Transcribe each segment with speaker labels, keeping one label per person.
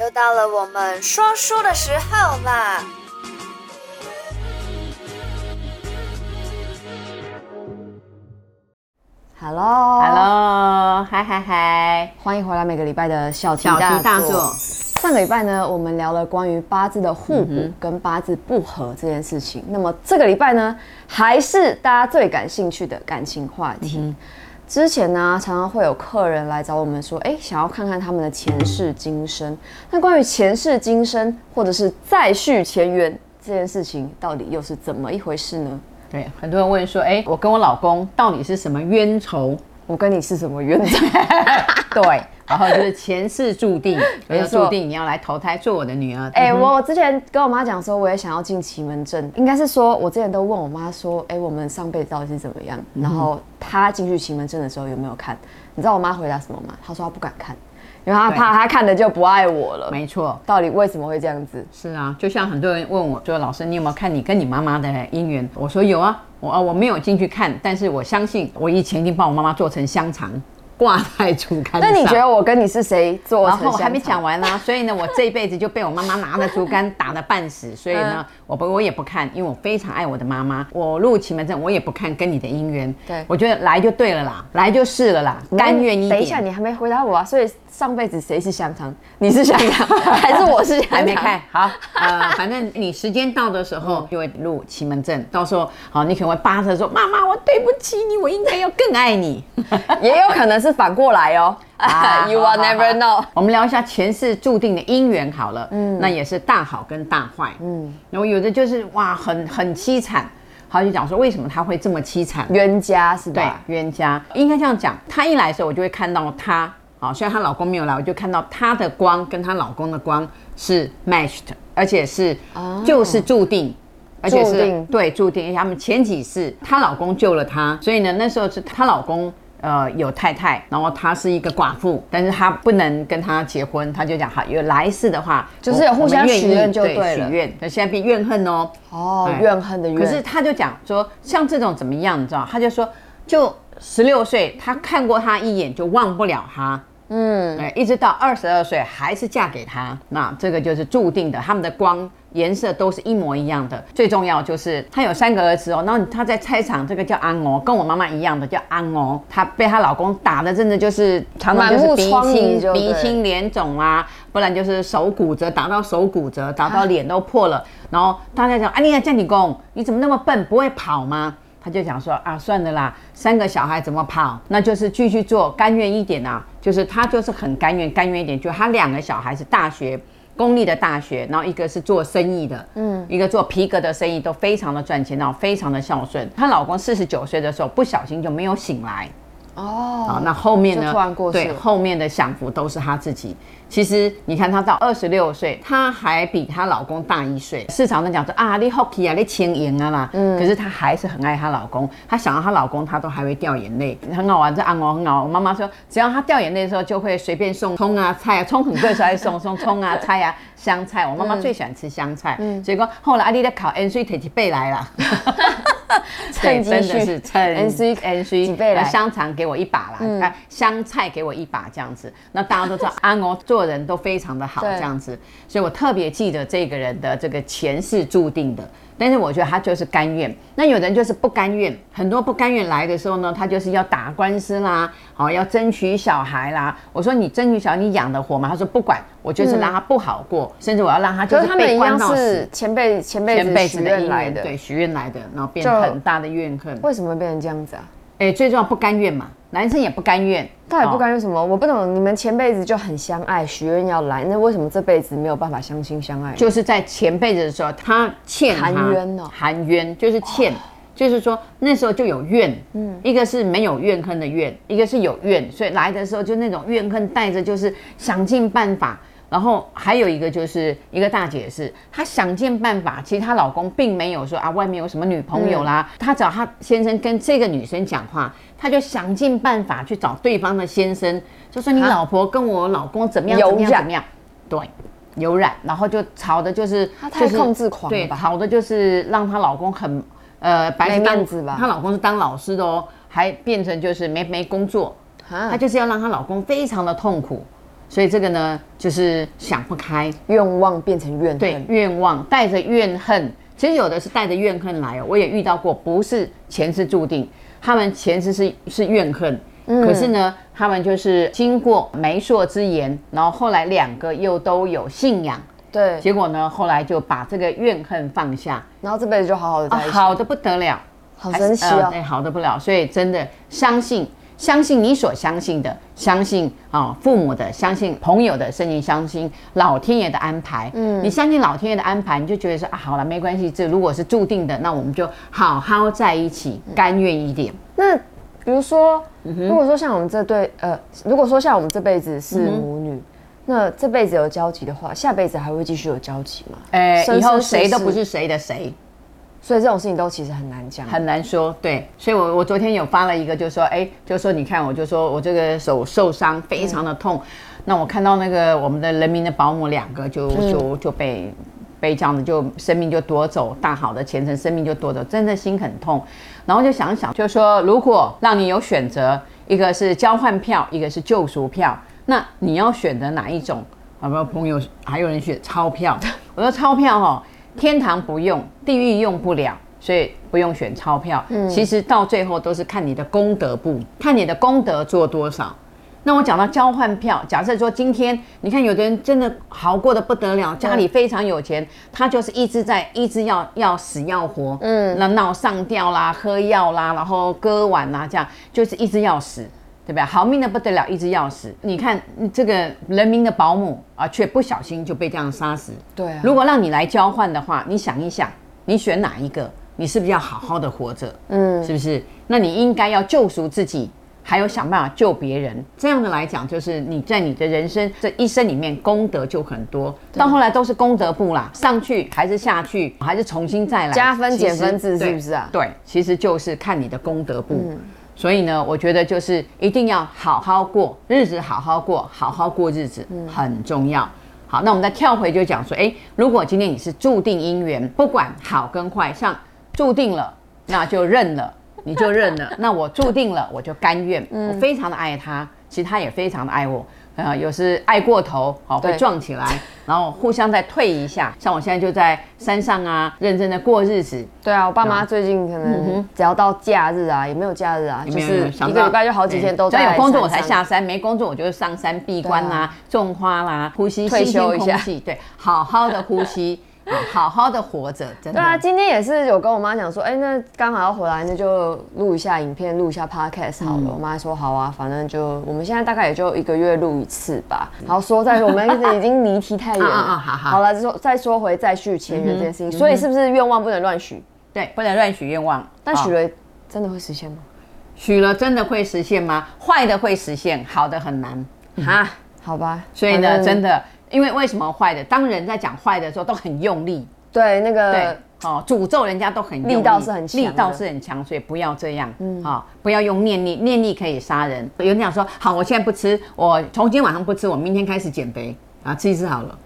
Speaker 1: 又到了我们说书的时候啦
Speaker 2: ！Hello，Hello，嗨嗨嗨！
Speaker 3: 欢迎回来每个礼拜的小题大做。大上个礼拜呢，我们聊了关于八字的互补跟八字不合这件事情。嗯、那么这个礼拜呢，还是大家最感兴趣的感情话题。嗯之前呢，常常会有客人来找我们说，哎，想要看看他们的前世今生。那关于前世今生或者是再续前缘这件事情，到底又是怎么一回事呢？
Speaker 2: 对，很多人问说，哎，我跟我老公到底是什么冤仇？
Speaker 3: 我跟你是什么冤仇？
Speaker 2: 对。然后就是前世注定，没错，注定你要来投胎做我的女儿。
Speaker 3: 哎、欸，我之前跟我妈讲说，我也想要进奇门阵，应该是说，我之前都问我妈说，哎、欸，我们上辈子到底是怎么样？然后她进去奇门阵的时候有没有看？你知道我妈回答什么吗？她说她不敢看，因为她怕她看的就不爱我了。
Speaker 2: 没错，
Speaker 3: 到底为什么会这样子？
Speaker 2: 是啊，就像很多人问我说，老师，你有没有看你跟你妈妈的姻缘？我说有啊，我啊我没有进去看，但是我相信我以前已经帮我妈妈做成香肠。挂在竹竿上。那
Speaker 3: 你觉得我跟你是谁做？
Speaker 2: 然后我还没讲完呢、啊，所以呢，我这一辈子就被我妈妈拿着竹竿打得半死。所以呢，我不我也不看，因为我非常爱我的妈妈。我入奇门阵，我也不看跟你的姻缘。对，我觉得来就对了啦，来就是了啦，甘愿一点。
Speaker 3: 等一下，你还没回答我啊，所以。上辈子谁是香肠？你是香肠，还是我是香肠？
Speaker 2: 还没看好，呃，反正你时间到的时候就会入奇门阵，到时候好，你可能会巴着说：“妈妈，我对不起你，我应该要更爱你。”
Speaker 3: 也有可能是反过来哦。啊，You will never know。
Speaker 2: 我们聊一下前世注定的姻缘好了，嗯，那也是大好跟大坏，嗯，然后有的就是哇，很很凄惨，好，就讲说为什么他会这么凄惨？
Speaker 3: 冤家是吧？
Speaker 2: 对，冤家应该这样讲。他一来的时候，我就会看到他。好，虽然她老公没有来，我就看到她的光跟她老公的光是 matched，而且是就是注定，而且是对注定。因为他们前几世她老公救了她，所以呢，那时候是她老公呃有太太，然后她是一个寡妇，但是她不能跟他结婚，她就讲好，有来世的话
Speaker 3: 就是互相许愿就对了，
Speaker 2: 许愿。那现在变怨恨哦，
Speaker 3: 哦，怨恨的怨。
Speaker 2: 可是她就讲说，像这种怎么样，你知道？她就说，就十六岁，她看过他一眼就忘不了他。嗯，对，一直到二十二岁还是嫁给他，那这个就是注定的。他们的光颜色都是一模一样的。最重要就是他有三个儿子哦，然后他在菜场，这个叫安哦，跟我妈妈一样的叫安哦。她被她老公打的真的就是常常就是鼻青鼻青脸肿啊，不然就是手骨折，打到手骨折，打到脸都破了。然后大家讲，啊，你看叫你公，你怎么那么笨，不会跑吗？他就讲说啊，算了啦，三个小孩怎么跑？那就是继续做，甘愿一点啊。就是他就是很甘愿，甘愿一点。就他两个小孩是大学公立的大学，然后一个是做生意的，嗯，一个做皮革的生意，都非常的赚钱，然后非常的孝顺。她老公四十九岁的时候不小心就没有醒来。哦，好，那后面呢？突然过世。对，后面的享福都是她自己。其实你看，她到二十六岁，她还比她老公大一岁。市场上讲说啊，你好气啊，你轻盈啊啦。嗯。可是她还是很爱她老公，她想到她老公，她都还会掉眼泪。很好玩，这按我很好。我妈妈说，只要她掉眼泪的时候，就会随便送葱啊、菜啊，葱很贵，所以送 送葱啊、菜啊、香菜。我妈妈最喜欢吃香菜。嗯。结果后来阿丽在考 N C 提起背来了。对，真的是趁 N C N C 几倍来，香肠给我一把啦，嗯、香菜给我一把这样子。那大家都知道安哦，做人都非常的好这样子，所以我特别记得这个人的这个前世注定的。但是我觉得他就是甘愿，那有人就是不甘愿，很多不甘愿来的时候呢，他就是要打官司啦，好要争取小孩啦。我说你争取小孩，你养得活吗？他说不管，我就是让他不好过，嗯、甚至我要让他就是被关到死。是前辈前辈前辈子的来的，对，许愿来的，然后变很大的怨恨。
Speaker 3: 为什么变成这样子啊？
Speaker 2: 哎，最重要不甘愿嘛，男生也不甘愿，
Speaker 3: 他也不甘愿什么？哦、我不懂，你们前辈子就很相爱，许愿要来，那为什么这辈子没有办法相亲相爱？
Speaker 2: 就是在前辈子的时候，他欠
Speaker 3: 含冤哦，
Speaker 2: 含冤就是欠，哦、就是说那时候就有怨，嗯，一个是没有怨恨的怨，一个是有怨，所以来的时候就那种怨恨带着，就是想尽办法。然后还有一个就是一个大姐是，她想尽办法，其实她老公并没有说啊，外面有什么女朋友啦，她找她先生跟这个女生讲话，她就想尽办法去找对方的先生，就说你老婆跟我老公怎么样怎么样怎么样，对，有染，然后就吵的就是
Speaker 3: 她太控制狂了吧，
Speaker 2: 对，吵的就是让她老公很呃白面子吧，她老公是当老师的哦，还变成就是没没工作，她就是要让她老公非常的痛苦。所以这个呢，就是想不开，
Speaker 3: 愿望变成怨恨。
Speaker 2: 对，愿望带着怨恨，其实有的是带着怨恨来哦。我也遇到过，不是前世注定，他们前世是是怨恨，嗯、可是呢，他们就是经过媒妁之言，然后后来两个又都有信仰，
Speaker 3: 对，
Speaker 2: 结果呢，后来就把这个怨恨放下，
Speaker 3: 然后这辈子就好好的在一起，
Speaker 2: 哦、好的不得了，
Speaker 3: 好神奇哦，
Speaker 2: 对、呃，好的不了，所以真的相信。相信你所相信的，相信啊父母的，相信朋友的，甚至相信老天爷的安排。嗯，你相信老天爷的安排，你就觉得说啊，好了，没关系，这如果是注定的，那我们就好好在一起，甘愿一点。
Speaker 3: 那比如说，如果说像我们这对，呃，如果说像我们这辈子是母女，嗯、那这辈子有交集的话，下辈子还会继续有交集吗？
Speaker 2: 哎、欸，以后谁都不是谁的谁。
Speaker 3: 所以这种事情都其实很难讲，
Speaker 2: 很难说。对，所以我我昨天有发了一个，就是说，哎，就是说，你看，我就说我这个手受伤，非常的痛。嗯、那我看到那个我们的人民的保姆两个就，就、嗯、就就被被这样子就生命就夺走，大好的前程生命就夺走，真的心很痛。然后就想想，就是说，如果让你有选择，一个是交换票，一个是救赎票，那你要选择哪一种？好不好？朋友还有人选钞票，我说钞票哈、哦。天堂不用，地狱用不了，所以不用选钞票。嗯，其实到最后都是看你的功德簿，看你的功德做多少。那我讲到交换票，假设说今天你看有的人真的好过得不得了，家里非常有钱，他就是一直在一直要要死要活，嗯，那闹上吊啦，喝药啦，然后割腕啦，这样就是一直要死。对不对？好命的不得了，一直要死。你看这个人民的保姆啊，却不小心就被这样杀死。
Speaker 3: 对啊。
Speaker 2: 如果让你来交换的话，你想一想，你选哪一个？你是不是要好好的活着？嗯，是不是？那你应该要救赎自己，还有想办法救别人。这样的来讲，就是你在你的人生这一生里面功德就很多。到后来都是功德簿啦，上去还是下去，还是重新再来，
Speaker 3: 加分减分制是不是啊？
Speaker 2: 对，其实就是看你的功德簿。嗯所以呢，我觉得就是一定要好好过日子，好好过，好好过日子很重要。好，那我们再跳回就讲说，诶，如果今天你是注定姻缘，不管好跟坏，像注定了，那就认了，你就认了。那我注定了，我就甘愿。我非常的爱他，其实他也非常的爱我。呃，有时爱过头，好会撞起来，然后互相再退一下。像我现在就在山上啊，认真的过日子。
Speaker 3: 对啊，我爸妈最近可能只要到假日啊，也没有假日啊，就是一个礼拜就好几天都在。
Speaker 2: 只要有工作我才下山，没工作我就上山闭关啦，种花啦，呼吸
Speaker 3: 新鲜空气，
Speaker 2: 对，好好的呼吸。好好的活着，真的。
Speaker 3: 对啊，今天也是有跟我妈讲说，哎、欸，那刚好要回来，那就录一下影片，录一下 podcast 好了。嗯、我妈说好啊，反正就我们现在大概也就一个月录一次吧。好说再说，我们已经离题太远了。好好好，好了，说再说回再续前缘这件事情，嗯、所以是不是愿望不能乱许？
Speaker 2: 对，不能乱许愿望。
Speaker 3: 但许了真的会实现吗？
Speaker 2: 许了真的会实现吗？坏的会实现，好的很难。哈、嗯，
Speaker 3: 好吧。
Speaker 2: 所以呢，真的。因为为什么坏的？当人在讲坏的时候都很用力，
Speaker 3: 对那个对
Speaker 2: 哦，诅咒人家都很用力，
Speaker 3: 力道是很强，
Speaker 2: 力道是很强，所以不要这样，嗯啊、哦，不要用念力，念力可以杀人。有人讲说，好，我现在不吃，我从今天晚上不吃，我明天开始减肥啊，吃一次好了，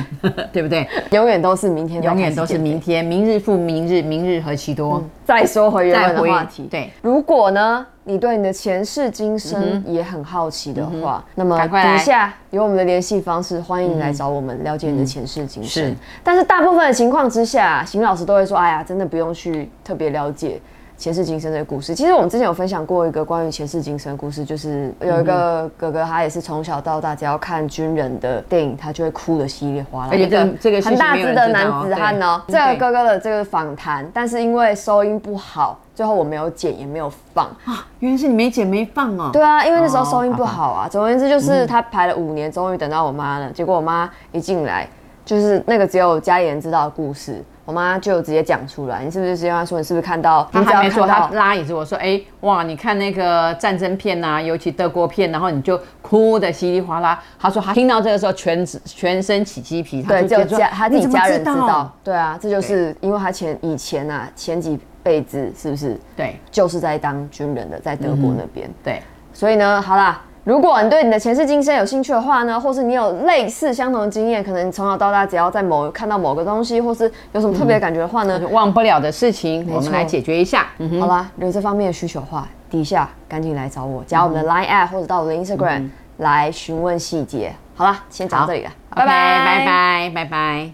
Speaker 2: 对不对？
Speaker 3: 永远都是明天，
Speaker 2: 永远都是明天，明日复明日，明日何其多。嗯、
Speaker 3: 再说回原本的话题，
Speaker 2: 对，
Speaker 3: 如果呢？你对你的前世今生也很好奇的话，那么底下有我们的联系方式，欢迎你来找我们了解你的前世今生。是，但是大部分的情况之下，邢老师都会说：“哎呀，真的不用去特别了解前世今生的故事。”其实我们之前有分享过一个关于前世今生的故事，就是有一个哥哥，他也是从小到大只要看军人的电影，他就会哭得稀里哗啦。而且这个很大只的男子汉哦，这个哥哥的这个访谈，但是因为收音不好。最后我没有剪，也没有放啊，
Speaker 2: 原来是你没剪没放哦。
Speaker 3: 对啊，因为那时候收音不好啊。总而言之，就是他排了五年，终于等到我妈了。结果我妈一进来，就是那个只有家里人知道的故事，我妈就直接讲出来。你是不是直接跟她说，你是不是看到？
Speaker 2: 她还没说，她拉椅子，我说，哎，哇，你看那个战争片呐，尤其德国片，然后你就哭得稀里哗啦。她说她听到这个时候全全身起鸡皮，
Speaker 3: 对，就家他自己家人知道。对啊，这就是因为她前以前啊前几。辈子是不是？
Speaker 2: 对，
Speaker 3: 就是在当军人的，在德国那边。
Speaker 2: 嗯、对，
Speaker 3: 所以呢，好啦，如果你对你的前世今生有兴趣的话呢，或是你有类似相同的经验，可能你从小到大只要在某看到某个东西，或是有什么特别的感觉的话呢，
Speaker 2: 嗯、忘不了的事情，错我们来解决一下。
Speaker 3: 嗯、好啦，有这方面的需求的话，底下赶紧来找我，加我们的 Line App、嗯、或者到我的 Instagram、嗯、来询问细节。
Speaker 4: 好了，先讲到这里了，
Speaker 2: 拜拜拜拜拜拜。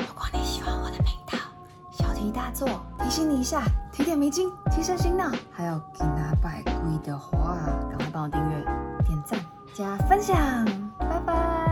Speaker 3: 如果你喜欢我的频道，小题大做，提醒你一下，提点迷津，提升心脑，还有给他拜跪的话，赶快帮我订阅、点赞、加分享，拜拜。